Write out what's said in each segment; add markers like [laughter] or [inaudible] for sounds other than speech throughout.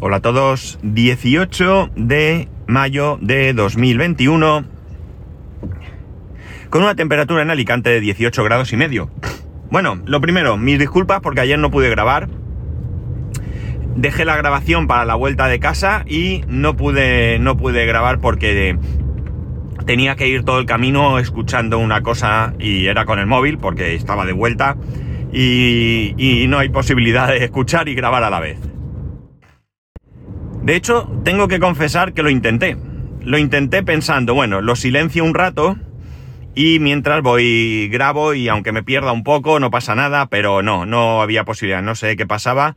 Hola a todos, 18 de mayo de 2021, con una temperatura en Alicante de 18 grados y medio. Bueno, lo primero, mis disculpas porque ayer no pude grabar. Dejé la grabación para la vuelta de casa y no pude, no pude grabar porque tenía que ir todo el camino escuchando una cosa y era con el móvil porque estaba de vuelta y, y no hay posibilidad de escuchar y grabar a la vez. De hecho, tengo que confesar que lo intenté. Lo intenté pensando, bueno, lo silencio un rato y mientras voy grabo y aunque me pierda un poco no pasa nada, pero no, no había posibilidad, no sé qué pasaba.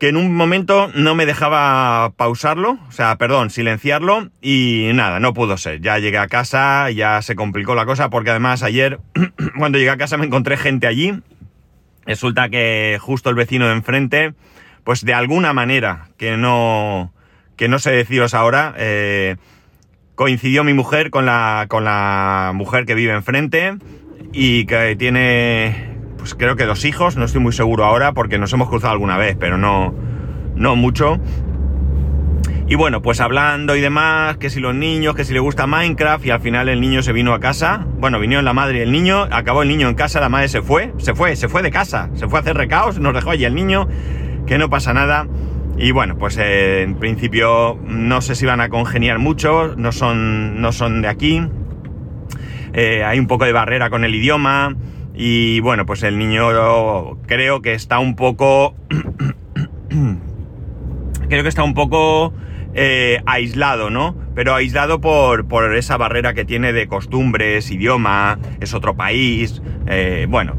Que en un momento no me dejaba pausarlo, o sea, perdón, silenciarlo y nada, no pudo ser. Ya llegué a casa, ya se complicó la cosa porque además ayer [clears throat] cuando llegué a casa me encontré gente allí. Resulta que justo el vecino de enfrente pues de alguna manera, que no, que no sé deciros ahora, eh, coincidió mi mujer con la, con la mujer que vive enfrente y que tiene, pues creo que dos hijos, no estoy muy seguro ahora porque nos hemos cruzado alguna vez, pero no, no mucho. Y bueno, pues hablando y demás, que si los niños, que si le gusta Minecraft, y al final el niño se vino a casa. Bueno, vinieron la madre y el niño, acabó el niño en casa, la madre se fue, se fue, se fue de casa, se fue a hacer recaos, nos dejó allí el niño, que no pasa nada. Y bueno, pues eh, en principio no sé si van a congeniar mucho, no son, no son de aquí. Eh, hay un poco de barrera con el idioma. Y bueno, pues el niño creo que está un poco. [coughs] creo que está un poco eh, aislado, ¿no? Pero aislado por, por, esa barrera que tiene de costumbres, idioma, es otro país. bueno,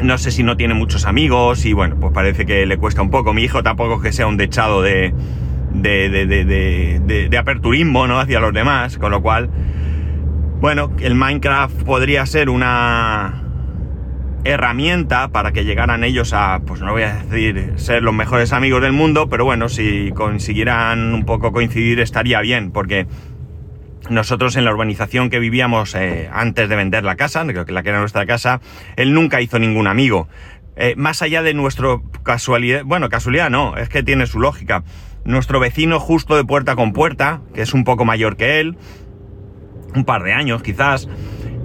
no sé si no tiene muchos amigos y bueno, pues parece que le cuesta un poco. Mi hijo tampoco es que sea un dechado de, de, de, de, aperturismo, ¿no? Hacia los demás, con lo cual, bueno, el Minecraft podría ser una herramienta para que llegaran ellos a, pues no voy a decir ser los mejores amigos del mundo, pero bueno, si consiguieran un poco coincidir estaría bien, porque nosotros en la urbanización que vivíamos eh, antes de vender la casa, la que era nuestra casa, él nunca hizo ningún amigo. Eh, más allá de nuestro casualidad, bueno, casualidad no, es que tiene su lógica. Nuestro vecino justo de puerta con puerta, que es un poco mayor que él, un par de años quizás,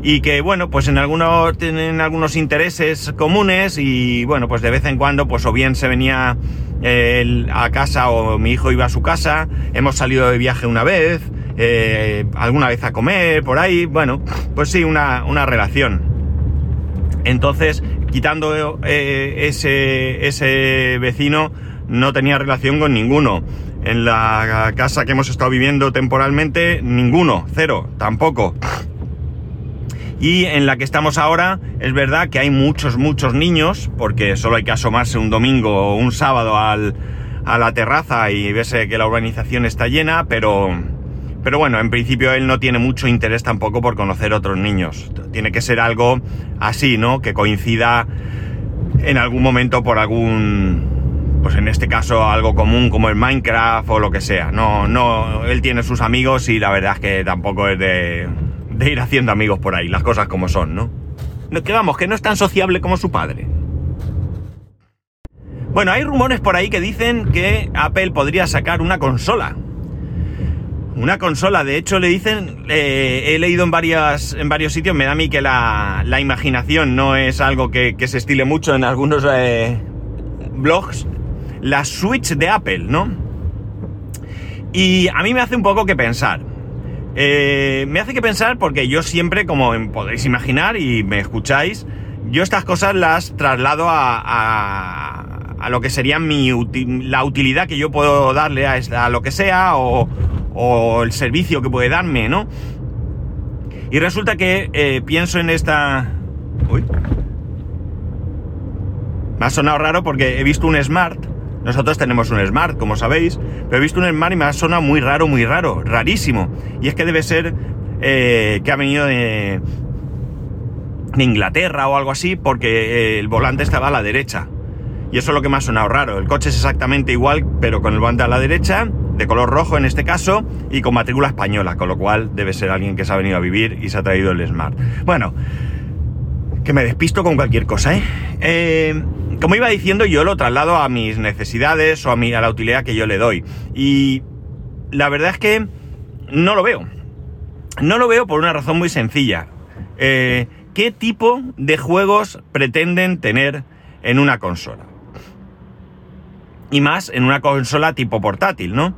y que bueno, pues en algunos tienen algunos intereses comunes y bueno, pues de vez en cuando pues o bien se venía eh, a casa o mi hijo iba a su casa, hemos salido de viaje una vez, eh, alguna vez a comer, por ahí, bueno, pues sí, una, relación. Entonces, quitando eh, ese, ese vecino, no tenía relación con ninguno. En la casa que hemos estado viviendo temporalmente, ninguno, cero, tampoco. Y en la que estamos ahora, es verdad que hay muchos, muchos niños, porque solo hay que asomarse un domingo o un sábado al, a la terraza y verse que la urbanización está llena, pero, pero bueno, en principio él no tiene mucho interés tampoco por conocer otros niños. Tiene que ser algo así, ¿no? Que coincida en algún momento por algún, pues en este caso algo común como el Minecraft o lo que sea. No, no, él tiene sus amigos y la verdad es que tampoco es de, de ir haciendo amigos por ahí, las cosas como son, ¿no? Que vamos, que no es tan sociable como su padre. Bueno, hay rumores por ahí que dicen que Apple podría sacar una consola una consola, de hecho le dicen, eh, he leído en, varias, en varios sitios, me da a mí que la, imaginación no es algo que, se estile mucho en algunos eh, blogs, la Switch de Apple, ¿no? Y a mí me hace un poco que pensar. Eh, me hace que pensar porque yo siempre, como podéis imaginar y me escucháis, yo estas cosas las traslado a, a, lo que sería mi la utilidad que yo puedo darle a, a lo que sea o, o el servicio que puede darme, ¿no? Y resulta que eh, pienso en esta... Uy. Me ha sonado raro porque he visto un Smart. Nosotros tenemos un Smart, como sabéis. Pero he visto un Smart y me ha sonado muy raro, muy raro. Rarísimo. Y es que debe ser eh, que ha venido de, de, Inglaterra o algo así porque eh, el volante estaba a la derecha. Y eso es lo que me ha sonado raro. El coche es exactamente igual, pero con el volante a la derecha de color rojo en este caso y con matrícula española, con lo cual debe ser alguien que se ha venido a vivir y se ha traído el Smart. Bueno, que me despisto con cualquier cosa, ¿eh? eh como iba diciendo, yo lo traslado a mis necesidades o a, mi, a la utilidad que yo le doy. Y la verdad es que no lo veo. No lo veo por una razón muy sencilla. Eh, ¿Qué tipo de juegos pretenden tener en una consola? Y más en una consola tipo portátil, ¿no?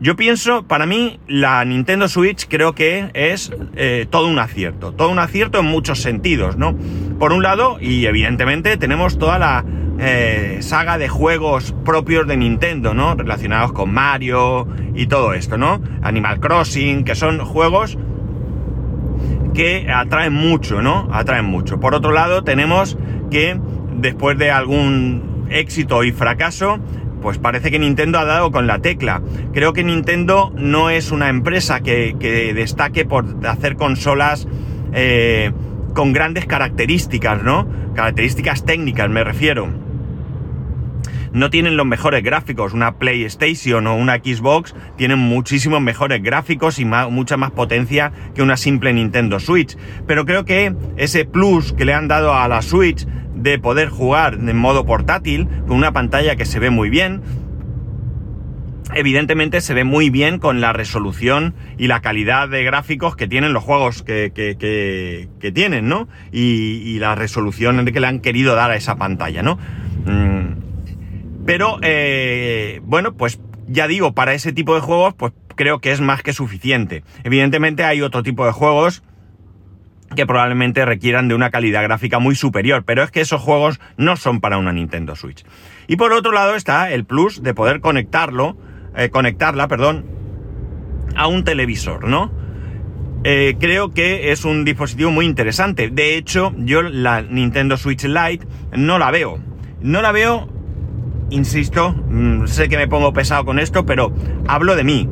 Yo pienso, para mí, la Nintendo Switch creo que es eh, todo un acierto. Todo un acierto en muchos sentidos, ¿no? Por un lado, y evidentemente tenemos toda la eh, saga de juegos propios de Nintendo, ¿no? Relacionados con Mario y todo esto, ¿no? Animal Crossing, que son juegos que atraen mucho, ¿no? Atraen mucho. Por otro lado, tenemos que después de algún éxito y fracaso, pues parece que Nintendo ha dado con la tecla. Creo que Nintendo no es una empresa que, destaque por hacer consolas eh, con grandes características, ¿no? Características técnicas, me refiero. No tienen los mejores gráficos. Una PlayStation o una Xbox tienen muchísimos mejores gráficos y mucha más potencia que una simple Nintendo Switch. Pero creo que ese plus que le han dado a la Switch de poder jugar en modo portátil, con una pantalla que se ve muy bien. Evidentemente se ve muy bien con la resolución y la calidad de gráficos que tienen los juegos que, que, tienen, ¿no? Y, la resolución que le han querido dar a esa pantalla, ¿no? Mm. Pero, eh, bueno, pues ya digo, para ese tipo de juegos, pues creo que es más que suficiente. Evidentemente hay otro tipo de juegos que probablemente requieran de una calidad gráfica muy superior, pero es que esos juegos no son para una Nintendo Switch. Y por otro lado está el plus de poder conectarlo, eh, conectarla, perdón, a un televisor, ¿no? Eh, creo que es un dispositivo muy interesante. De hecho, yo la Nintendo Switch Lite no la veo. No la veo, insisto, mm, sé que me pongo pesado con esto, pero hablo de mí.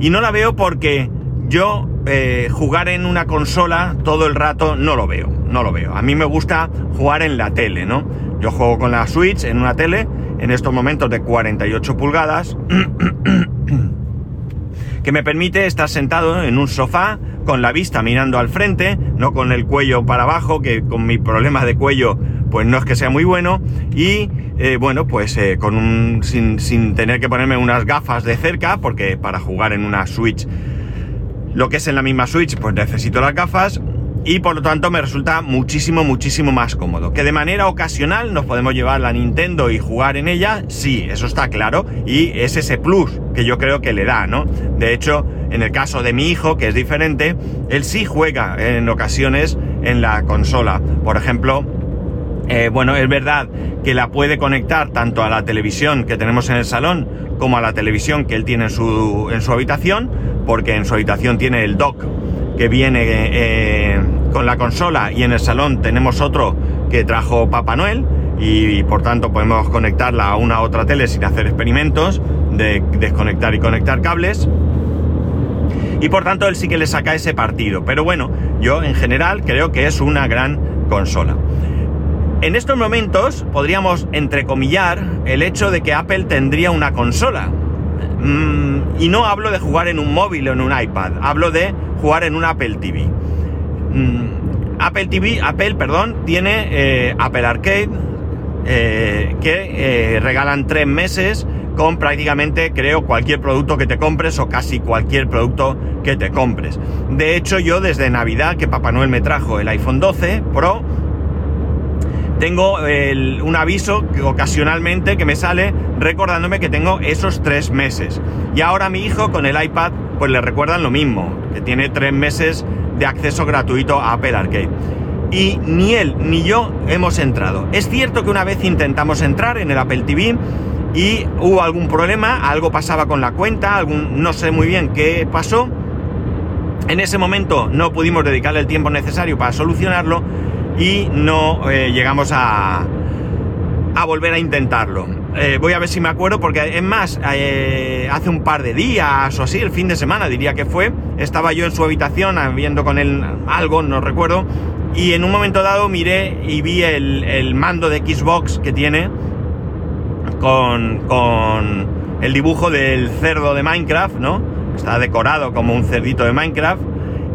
Y no la veo porque yo eh, jugar en una consola todo el rato no lo veo, no lo veo. A mí me gusta jugar en la tele, ¿no? Yo juego con la Switch en una tele, en estos momentos de 48 pulgadas, [clears throat] que me permite estar sentado en un sofá con la vista mirando al frente, no con el cuello para abajo, que con mi problema de cuello pues no es que sea muy bueno, y eh, bueno, pues eh, con un, sin, sin tener que ponerme unas gafas de cerca, porque para jugar en una Switch lo que es en la misma Switch, pues necesito las gafas y por lo tanto me resulta muchísimo, muchísimo más cómodo. Que de manera ocasional nos podemos llevar la Nintendo y jugar en ella, sí, eso está claro, y es ese plus que yo creo que le da, ¿no? De hecho, en el caso de mi hijo, que es diferente, él sí juega en ocasiones en la consola. Por ejemplo, eh, bueno, es verdad que la puede conectar tanto a la televisión que tenemos en el salón como a la televisión que él tiene en su, en su habitación, porque en su habitación tiene el dock que viene eh, con la consola y en el salón tenemos otro que trajo Papá Noel y, por tanto podemos conectarla a una otra tele sin hacer experimentos de desconectar y conectar cables. Y por tanto él sí que le saca ese partido. Pero bueno, yo en general creo que es una gran consola. En estos momentos podríamos entrecomillar el hecho de que Apple tendría una consola. Mm, y no hablo de jugar en un móvil o en un iPad, hablo de jugar en un Apple TV. Mm, Apple TV, Apple, perdón, tiene eh, Apple Arcade, eh, que eh, regalan tres meses con prácticamente, creo, cualquier producto que te compres o casi cualquier producto que te compres. De hecho, yo desde Navidad, que Papá Noel me trajo el iPhone 12 Pro, tengo un aviso que ocasionalmente que me sale recordándome que tengo esos tres meses. Y ahora mi hijo con el iPad pues le recuerdan lo mismo, que tiene tres meses de acceso gratuito a Apple Arcade. Y ni él ni yo hemos entrado. Es cierto que una vez intentamos entrar en el Apple TV y hubo algún problema, algo pasaba con la cuenta, algún, no sé muy bien qué pasó. En ese momento no pudimos dedicarle el tiempo necesario para solucionarlo y no eh, llegamos a, a volver a intentarlo. Eh, voy a ver si me acuerdo, porque es más, eh, hace un par de días o así, el fin de semana diría que fue, estaba yo en su habitación viendo con él algo, no recuerdo, y en un momento dado miré y vi el, mando de Xbox que tiene con, con el dibujo del cerdo de Minecraft, ¿no? Está decorado como un cerdito de Minecraft,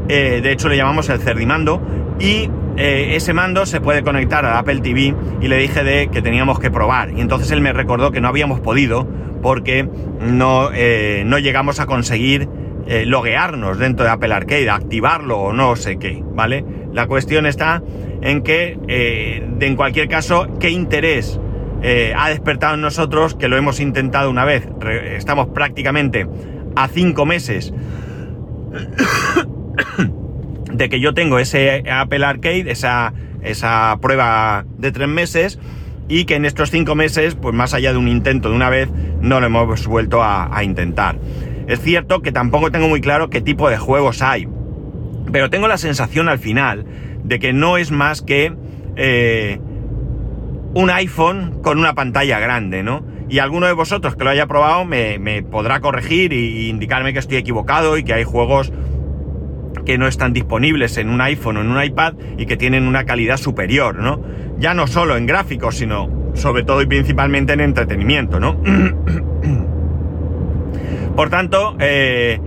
de hecho le llamamos el cerdimando, y eh, ese mando se puede conectar al Apple TV y le dije de que teníamos que probar. Y entonces él me recordó que no habíamos podido porque no, eh, no llegamos a conseguir eh, loguearnos dentro de Apple Arcade, activarlo o no sé qué, ¿vale? La cuestión está en que, en cualquier caso, ¿qué interés ha despertado en nosotros que lo hemos intentado una vez? estamos prácticamente a cinco meses de que yo tengo ese Apple Arcade, esa, esa prueba de tres meses, y que en estos cinco meses, pues más allá de un intento de una vez, no lo hemos vuelto a, intentar. Es cierto que tampoco tengo muy claro qué tipo de juegos hay, pero tengo la sensación al final de que no es más que eh, un iPhone con una pantalla grande, ¿no? Y alguno de vosotros que lo haya probado me, podrá corregir e indicarme que estoy equivocado y que hay juegos que no están disponibles en un iPhone o en un iPad y que tienen una calidad superior, ¿no? Ya no solo en gráficos, sino sobre todo y principalmente en entretenimiento, ¿no? [clears throat] Por tanto, eh,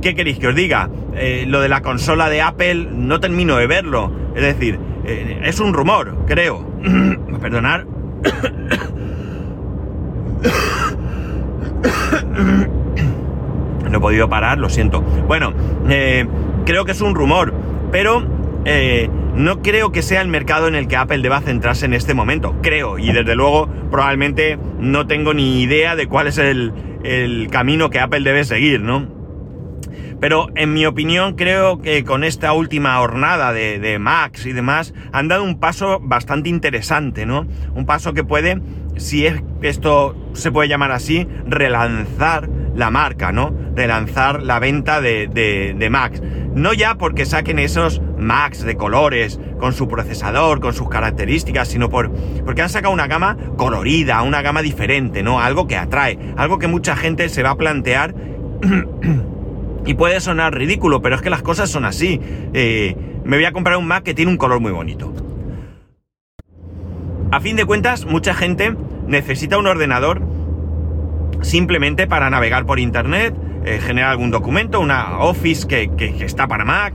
¿qué queréis que os diga? Eh, lo de la consola de Apple no termino de verlo. Es decir, eh, es un rumor, creo. [clears throat] Perdonar. [coughs] no he podido parar, lo siento. Bueno, eh, creo que es un rumor, pero eh, no creo que sea el mercado en el que Apple deba centrarse en este momento. Creo, y desde luego probablemente no tengo ni idea de cuál es el, camino que Apple debe seguir, ¿no? Pero en mi opinión creo que con esta última jornada de, de, Max y demás han dado un paso bastante interesante, ¿no? Un paso que puede, si es esto se puede llamar así, relanzar la marca, ¿no? Relanzar la venta de, de, de Max. No ya porque saquen esos Max de colores, con su procesador, con sus características, sino por, porque han sacado una gama colorida, una gama diferente, ¿no? Algo que atrae, algo que mucha gente se va a plantear [clears throat] y puede sonar ridículo, pero es que las cosas son así. Eh, me voy a comprar un Mac que tiene un color muy bonito. A fin de cuentas, mucha gente necesita un ordenador simplemente para navegar por internet, eh, generar algún documento, una Office que, está para Mac,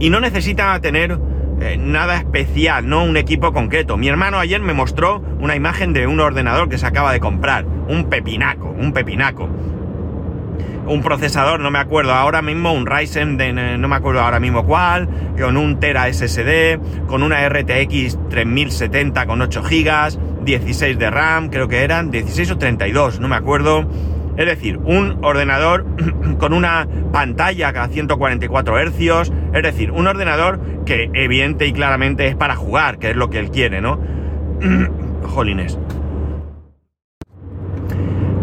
y no necesita tener eh, nada especial, no un equipo concreto. Mi hermano ayer me mostró una imagen de un ordenador que se acaba de comprar, un pepinaco, un pepinaco. Un procesador, no me acuerdo ahora mismo, un Ryzen de no me acuerdo ahora mismo cuál, con un Tera SSD, con una RTX 3070 con 8 GB, 16 de RAM, creo que eran, 16 o 32, no me acuerdo es decir, un ordenador [clears throat] con una pantalla a 144 Hz, es decir, un ordenador que evidente y claramente es para jugar, que es lo que él quiere, ¿no? [clears throat] Jolines.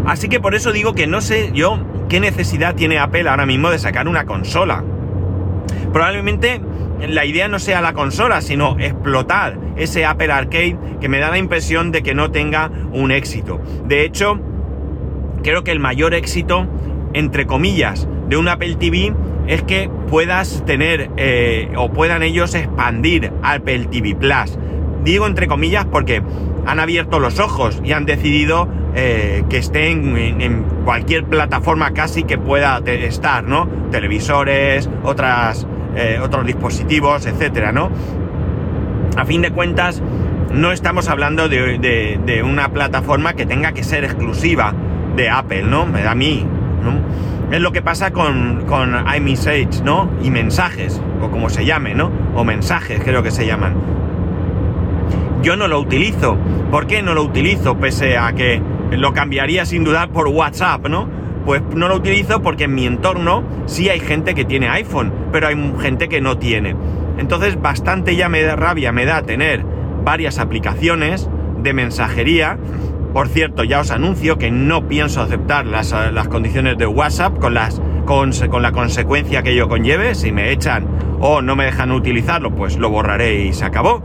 Así que por eso digo que no sé yo qué necesidad tiene Apple ahora mismo de sacar una consola. Probablemente la idea no sea la consola, sino explotar ese Apple Arcade que me da la impresión de que no tenga un éxito. De hecho, creo que el mayor éxito, entre comillas, de un Apple TV es que puedas tener eh, o puedan ellos expandir Apple TV Plus. Digo entre comillas porque han abierto los ojos y han decidido eh, que estén en, cualquier plataforma casi que pueda estar, ¿no? Televisores, otras, eh, otros dispositivos, etcétera, ¿no? A fin de cuentas, no estamos hablando de una plataforma que tenga que ser exclusiva de Apple, ¿no? Me da a mí. Es lo que pasa con, con iMessage, ¿no? Y mensajes, o como se llame, ¿no? O mensajes, creo que se llaman. Yo no lo utilizo. ¿Por qué no lo utilizo? Pese a que lo cambiaría sin dudar por WhatsApp, ¿no? Pues no lo utilizo porque en mi entorno sí hay gente que tiene iPhone, pero hay gente que no tiene. Entonces bastante ya me da rabia, me da tener varias aplicaciones de mensajería por cierto, ya os anuncio que no pienso aceptar las, condiciones de WhatsApp con, las, con, con, la consecuencia que ello conlleve. Si me echan o no me dejan utilizarlo, pues lo borraré y se acabó.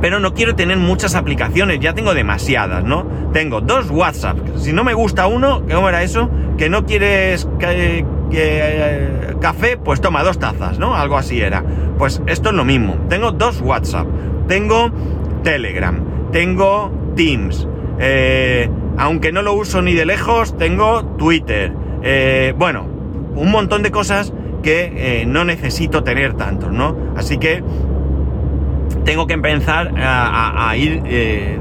Pero no quiero tener muchas aplicaciones, ya tengo demasiadas, ¿no? Tengo dos WhatsApp. Si no me gusta uno, ¿cómo era eso? Que no quieres que, eh, café, pues toma dos tazas, ¿no? Algo así era. Pues esto es lo mismo. Tengo dos WhatsApp. Tengo Telegram. Tengo Teams. Eh, aunque no lo uso ni de lejos, tengo Twitter. Eh, bueno, un montón de cosas que eh, no necesito tener tantos, ¿no? Así que tengo que empezar a, ir eh,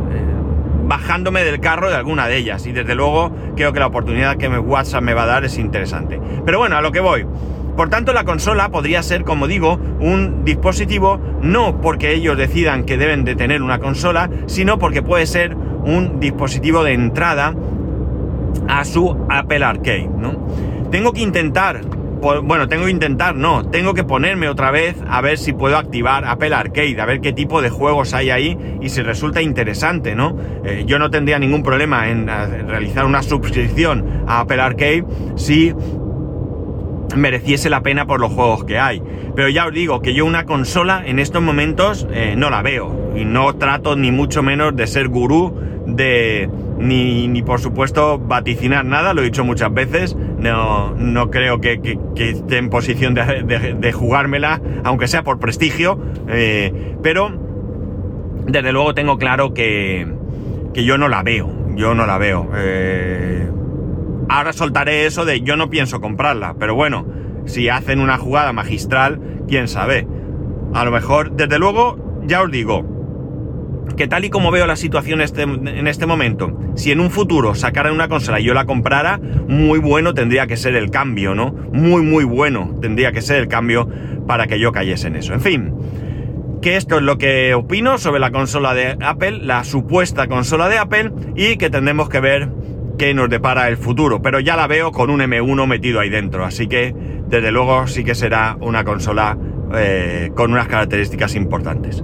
bajándome del carro de alguna de ellas. Y desde luego creo que la oportunidad que WhatsApp me va a dar es interesante. Pero bueno, a lo que voy. Por tanto, la consola podría ser, como digo, un dispositivo no porque ellos decidan que deben de tener una consola, sino porque puede ser un dispositivo de entrada a su Apple Arcade, ¿no? Tengo que intentar, bueno, tengo que intentar, no, tengo que ponerme otra vez a ver si puedo activar Apple Arcade, a ver qué tipo de juegos hay ahí y si resulta interesante, ¿no? Eh, yo no tendría ningún problema en realizar una suscripción a Apple Arcade si mereciese la pena por los juegos que hay. Pero ya os digo que yo una consola en estos momentos eh, no la veo. Y no trato ni mucho menos de ser gurú de... Ni, ni por supuesto vaticinar nada, lo he dicho muchas veces. No, no creo que, esté en posición de, jugármela, aunque sea por prestigio. Eh, pero desde luego tengo claro que, que yo no la veo. Yo no la veo. Eh, Ahora soltaré eso de yo no pienso comprarla, pero bueno, si hacen una jugada magistral, quién sabe. A lo mejor, desde luego, ya os digo, que tal y como veo la situación este, en este momento, si en un futuro sacaran una consola y yo la comprara, muy bueno tendría que ser el cambio, ¿no? Muy, muy bueno tendría que ser el cambio para que yo cayese en eso. En fin, que esto es lo que opino sobre la consola de Apple, la supuesta consola de Apple, y que tendremos que ver qué nos depara el futuro, pero ya la veo con un M1 metido ahí dentro, así que desde luego sí que será una consola eh, con unas características importantes.